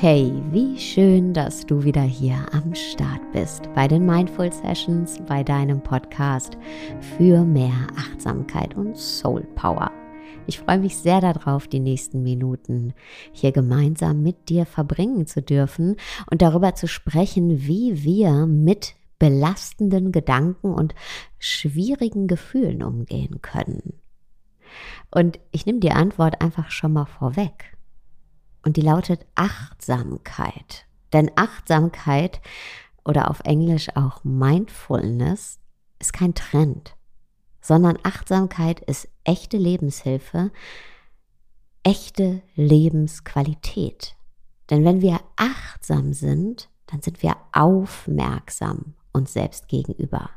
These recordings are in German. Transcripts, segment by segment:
Hey, wie schön, dass du wieder hier am Start bist bei den Mindful Sessions, bei deinem Podcast für mehr Achtsamkeit und Soul Power. Ich freue mich sehr darauf, die nächsten Minuten hier gemeinsam mit dir verbringen zu dürfen und darüber zu sprechen, wie wir mit belastenden Gedanken und schwierigen Gefühlen umgehen können. Und ich nehme die Antwort einfach schon mal vorweg. Und die lautet Achtsamkeit. Denn Achtsamkeit oder auf Englisch auch Mindfulness ist kein Trend, sondern Achtsamkeit ist echte Lebenshilfe, echte Lebensqualität. Denn wenn wir achtsam sind, dann sind wir aufmerksam uns selbst gegenüber.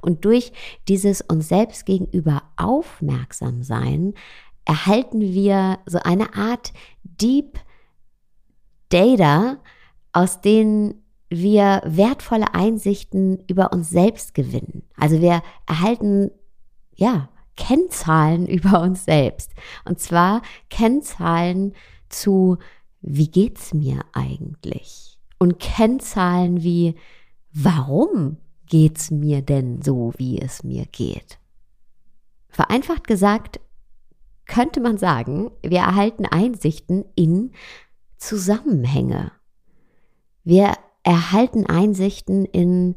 Und durch dieses uns selbst gegenüber aufmerksam sein, erhalten wir so eine Art Deep Data, aus denen wir wertvolle Einsichten über uns selbst gewinnen. Also wir erhalten, ja, Kennzahlen über uns selbst. Und zwar Kennzahlen zu, wie geht's mir eigentlich? Und Kennzahlen wie, warum geht's mir denn so, wie es mir geht? Vereinfacht gesagt, könnte man sagen, wir erhalten Einsichten in Zusammenhänge. Wir erhalten Einsichten in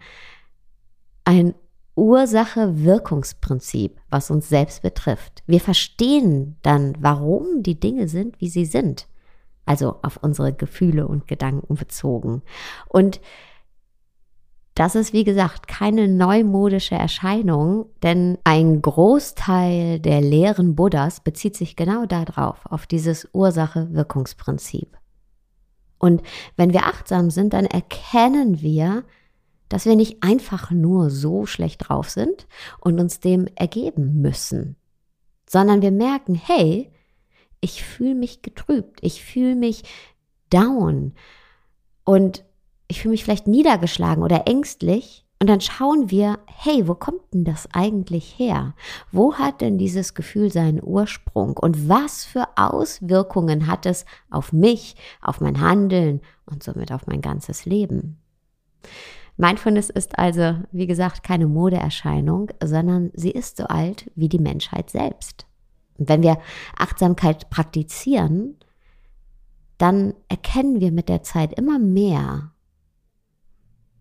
ein Ursache-Wirkungsprinzip, was uns selbst betrifft. Wir verstehen dann, warum die Dinge sind, wie sie sind. Also auf unsere Gefühle und Gedanken bezogen. Und das ist, wie gesagt, keine neumodische Erscheinung, denn ein Großteil der Lehren Buddhas bezieht sich genau darauf, auf dieses Ursache-Wirkungsprinzip. Und wenn wir achtsam sind, dann erkennen wir, dass wir nicht einfach nur so schlecht drauf sind und uns dem ergeben müssen, sondern wir merken, hey, ich fühle mich getrübt, ich fühle mich down und ich fühle mich vielleicht niedergeschlagen oder ängstlich und dann schauen wir, hey, wo kommt denn das eigentlich her? Wo hat denn dieses Gefühl seinen Ursprung? Und was für Auswirkungen hat es auf mich, auf mein Handeln und somit auf mein ganzes Leben? Mindfulness ist also, wie gesagt, keine Modeerscheinung, sondern sie ist so alt wie die Menschheit selbst. Und wenn wir Achtsamkeit praktizieren, dann erkennen wir mit der Zeit immer mehr,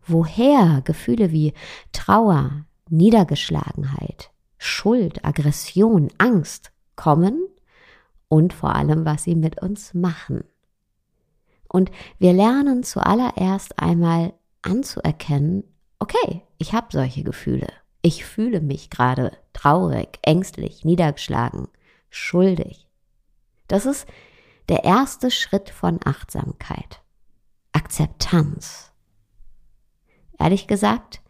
woher Gefühle wie Trauer, Niedergeschlagenheit, Schuld, Aggression, Angst kommen und vor allem, was sie mit uns machen. Und wir lernen zuallererst einmal anzuerkennen, okay, ich habe solche Gefühle. Ich fühle mich gerade traurig, ängstlich, niedergeschlagen, schuldig. Das ist der erste Schritt von Achtsamkeit. Akzeptanz. Ehrlich gesagt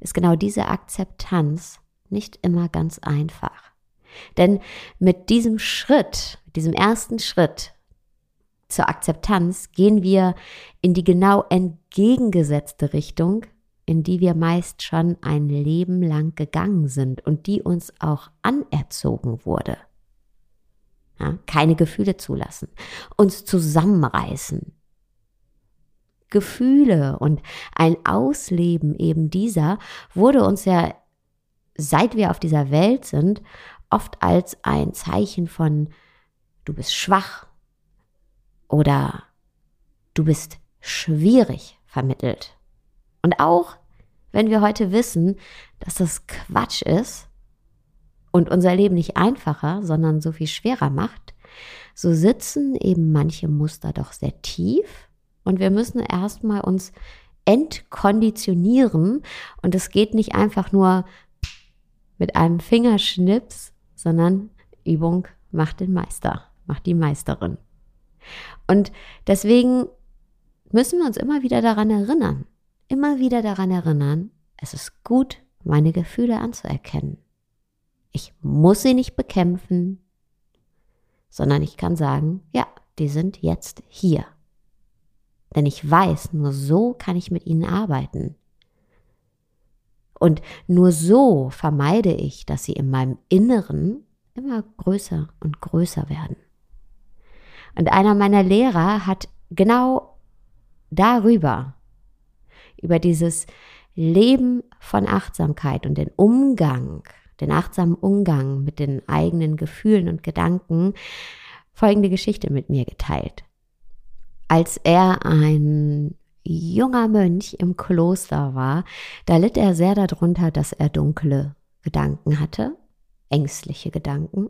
ist genau diese Akzeptanz nicht immer ganz einfach. Denn mit diesem Schritt, diesem ersten Schritt zur Akzeptanz gehen wir in die genau entgegengesetzte Richtung, in die wir meist schon ein Leben lang gegangen sind und die uns auch anerzogen wurde. Ja, keine Gefühle zulassen, uns zusammenreißen, Gefühle und ein Ausleben eben dieser wurde uns ja, seit wir auf dieser Welt sind, oft als ein Zeichen von du bist schwach oder du bist schwierig vermittelt. Und auch wenn wir heute wissen, dass das Quatsch ist und unser Leben nicht einfacher, sondern so viel schwerer macht, so sitzen eben manche Muster doch sehr tief und wir müssen erstmal uns entkonditionieren. Und es geht nicht einfach nur mit einem Fingerschnips, sondern Übung macht den Meister, macht die Meisterin. Und deswegen müssen wir uns immer wieder daran erinnern, immer wieder daran erinnern, es ist gut, meine Gefühle anzuerkennen. Ich muss sie nicht bekämpfen, sondern ich kann sagen, ja, die sind jetzt hier. Denn ich weiß, nur so kann ich mit ihnen arbeiten. Und nur so vermeide ich, dass sie in meinem Inneren immer größer und größer werden. Und einer meiner Lehrer hat genau darüber, über dieses Leben von Achtsamkeit und den Umgang, den achtsamen Umgang mit den eigenen Gefühlen und Gedanken, folgende Geschichte mit mir geteilt. Als er ein junger Mönch im Kloster war, da litt er sehr darunter, dass er dunkle Gedanken hatte, ängstliche Gedanken.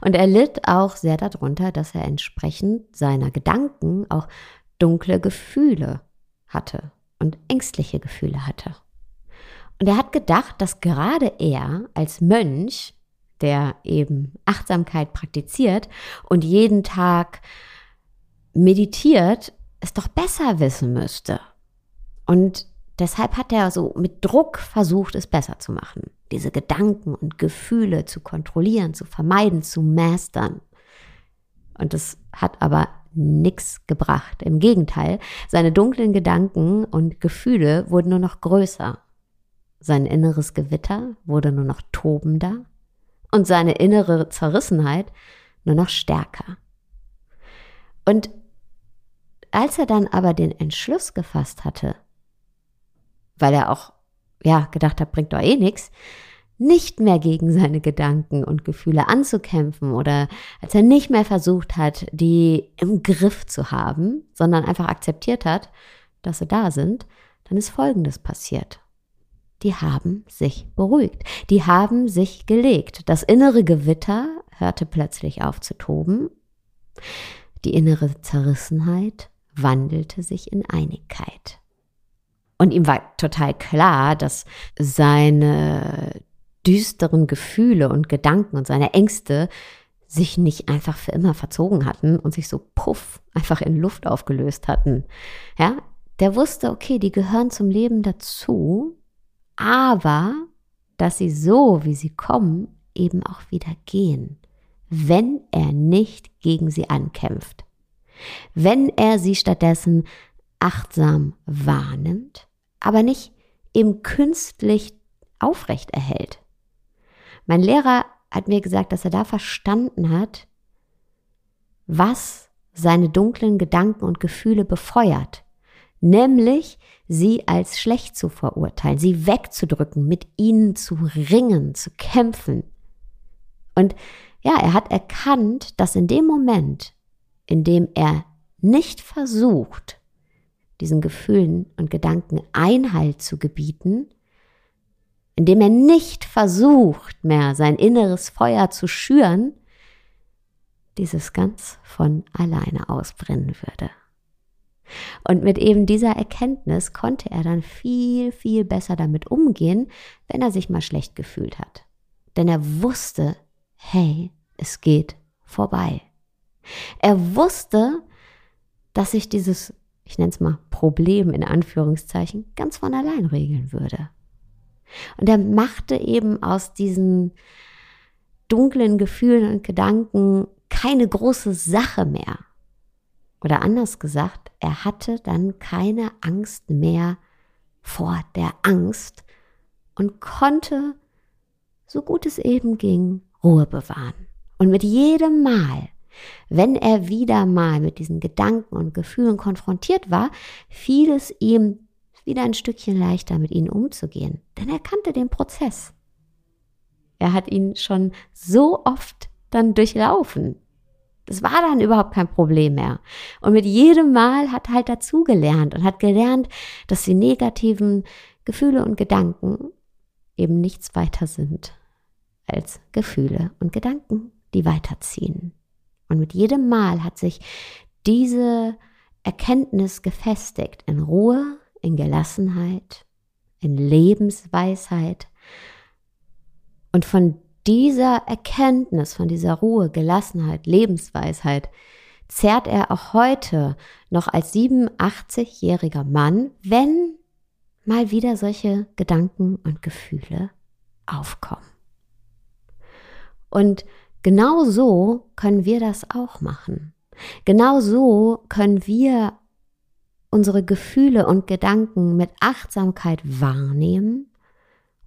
Und er litt auch sehr darunter, dass er entsprechend seiner Gedanken auch dunkle Gefühle hatte und ängstliche Gefühle hatte. Und er hat gedacht, dass gerade er als Mönch, der eben Achtsamkeit praktiziert und jeden Tag meditiert, es doch besser wissen müsste. Und deshalb hat er so mit Druck versucht, es besser zu machen. Diese Gedanken und Gefühle zu kontrollieren, zu vermeiden, zu mastern. Und es hat aber nichts gebracht. Im Gegenteil, seine dunklen Gedanken und Gefühle wurden nur noch größer. Sein inneres Gewitter wurde nur noch tobender und seine innere Zerrissenheit nur noch stärker. Und als er dann aber den Entschluss gefasst hatte, weil er auch, ja, gedacht hat, bringt doch eh nichts, nicht mehr gegen seine Gedanken und Gefühle anzukämpfen oder als er nicht mehr versucht hat, die im Griff zu haben, sondern einfach akzeptiert hat, dass sie da sind, dann ist Folgendes passiert. Die haben sich beruhigt. Die haben sich gelegt. Das innere Gewitter hörte plötzlich auf zu toben. Die innere Zerrissenheit wandelte sich in Einigkeit. Und ihm war total klar, dass seine düsteren Gefühle und Gedanken und seine Ängste sich nicht einfach für immer verzogen hatten und sich so puff einfach in Luft aufgelöst hatten. Ja, der wusste, okay, die gehören zum Leben dazu, aber dass sie so, wie sie kommen, eben auch wieder gehen, wenn er nicht gegen sie ankämpft. Wenn er sie stattdessen achtsam wahrnimmt, aber nicht eben künstlich aufrecht erhält. Mein Lehrer hat mir gesagt, dass er da verstanden hat, was seine dunklen Gedanken und Gefühle befeuert, nämlich sie als schlecht zu verurteilen, sie wegzudrücken, mit ihnen zu ringen, zu kämpfen. Und ja, er hat erkannt, dass in dem Moment, in dem er nicht versucht, diesen Gefühlen und Gedanken Einhalt zu gebieten, indem er nicht versucht mehr sein inneres Feuer zu schüren, dieses ganz von alleine ausbrennen würde. Und mit eben dieser Erkenntnis konnte er dann viel, viel besser damit umgehen, wenn er sich mal schlecht gefühlt hat. Denn er wusste, hey, es geht vorbei. Er wusste, dass sich dieses, ich nenne es mal Problem in Anführungszeichen, ganz von allein regeln würde. Und er machte eben aus diesen dunklen Gefühlen und Gedanken keine große Sache mehr. Oder anders gesagt, er hatte dann keine Angst mehr vor der Angst und konnte, so gut es eben ging, Ruhe bewahren. Und mit jedem Mal, wenn er wieder mal mit diesen Gedanken und Gefühlen konfrontiert war, fiel es ihm wieder ein Stückchen leichter mit ihnen umzugehen, denn er kannte den Prozess. Er hat ihn schon so oft dann durchlaufen. Das war dann überhaupt kein Problem mehr. Und mit jedem Mal hat halt dazugelernt und hat gelernt, dass die negativen Gefühle und Gedanken eben nichts weiter sind als Gefühle und Gedanken, die weiterziehen. Und mit jedem Mal hat sich diese Erkenntnis gefestigt in Ruhe, in Gelassenheit, in Lebensweisheit. Und von dieser Erkenntnis, von dieser Ruhe, Gelassenheit, Lebensweisheit, zehrt er auch heute noch als 87-jähriger Mann, wenn mal wieder solche Gedanken und Gefühle aufkommen. Und genau so können wir das auch machen. Genau so können wir unsere Gefühle und Gedanken mit Achtsamkeit wahrnehmen,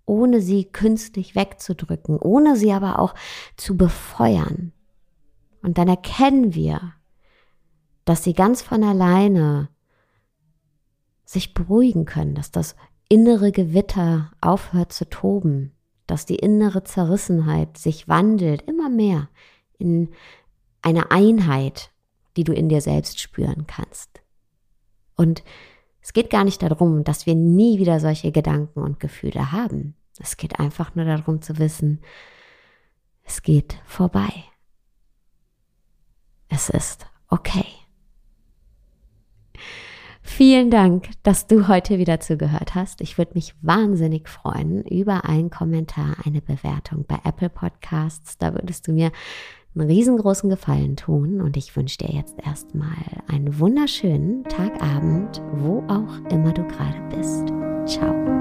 ohne sie künstlich wegzudrücken, ohne sie aber auch zu befeuern. Und dann erkennen wir, dass sie ganz von alleine sich beruhigen können, dass das innere Gewitter aufhört zu toben, dass die innere Zerrissenheit sich wandelt immer mehr in eine Einheit, die du in dir selbst spüren kannst. Und es geht gar nicht darum, dass wir nie wieder solche Gedanken und Gefühle haben. Es geht einfach nur darum zu wissen, es geht vorbei. Es ist okay. Vielen Dank, dass du heute wieder zugehört hast. Ich würde mich wahnsinnig freuen über einen Kommentar, eine Bewertung bei Apple Podcasts. Da würdest du mir einen riesengroßen Gefallen tun und ich wünsche dir jetzt erstmal einen wunderschönen Tagabend, wo auch immer du gerade bist. Ciao.